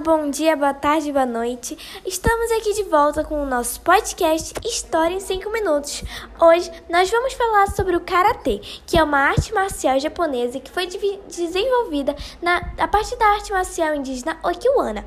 bom dia, boa tarde, boa noite. Estamos aqui de volta com o nosso podcast História em 5 Minutos. Hoje nós vamos falar sobre o Karatê, que é uma arte marcial japonesa que foi desenvolvida na, a partir da arte marcial indígena Okiwana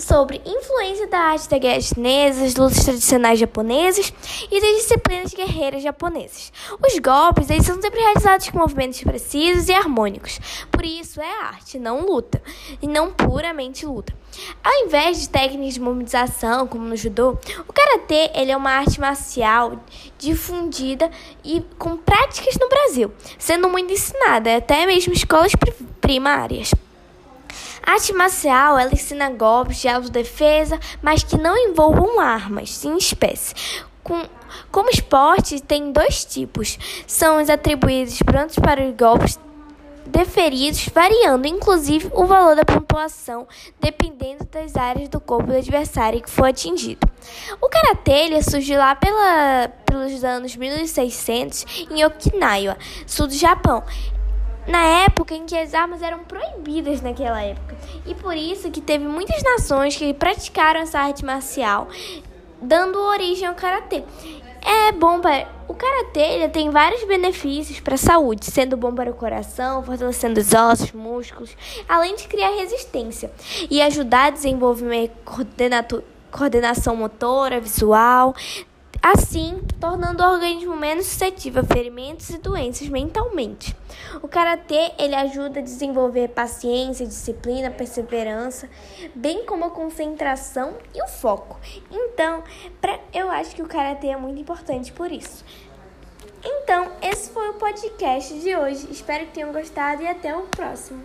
sobre influência da arte da guerra chinesa, das lutas tradicionais japonesas e das disciplinas guerreiras japonesas. Os golpes eles são sempre realizados com movimentos precisos e harmônicos. Por isso é arte, não luta, e não puramente luta. Ao invés de técnicas de mobilização, como no judô, o karatê ele é uma arte marcial difundida e com práticas no Brasil, sendo muito ensinada até mesmo escolas primárias. A arte marcial ela ensina golpes de autodefesa, mas que não envolvam armas em espécie. Com, como esporte, tem dois tipos. São os atribuídos prontos para os golpes deferidos, variando inclusive o valor da pontuação dependendo das áreas do corpo do adversário que for atingido. O karatê surgiu lá pela, pelos anos 1600 em Okinawa, sul do Japão na época em que as armas eram proibidas naquela época. E por isso que teve muitas nações que praticaram essa arte marcial, dando origem ao karatê. É bom para o karatê tem vários benefícios para a saúde, sendo bom para o coração, fortalecendo os ossos, músculos, além de criar resistência e ajudar a desenvolver coordenação motora, visual, assim tornando o organismo menos suscetível a ferimentos e doenças mentalmente. O karatê ele ajuda a desenvolver paciência, disciplina, perseverança, bem como a concentração e o foco. Então, pra, eu acho que o karatê é muito importante por isso. Então, esse foi o podcast de hoje. Espero que tenham gostado e até o próximo.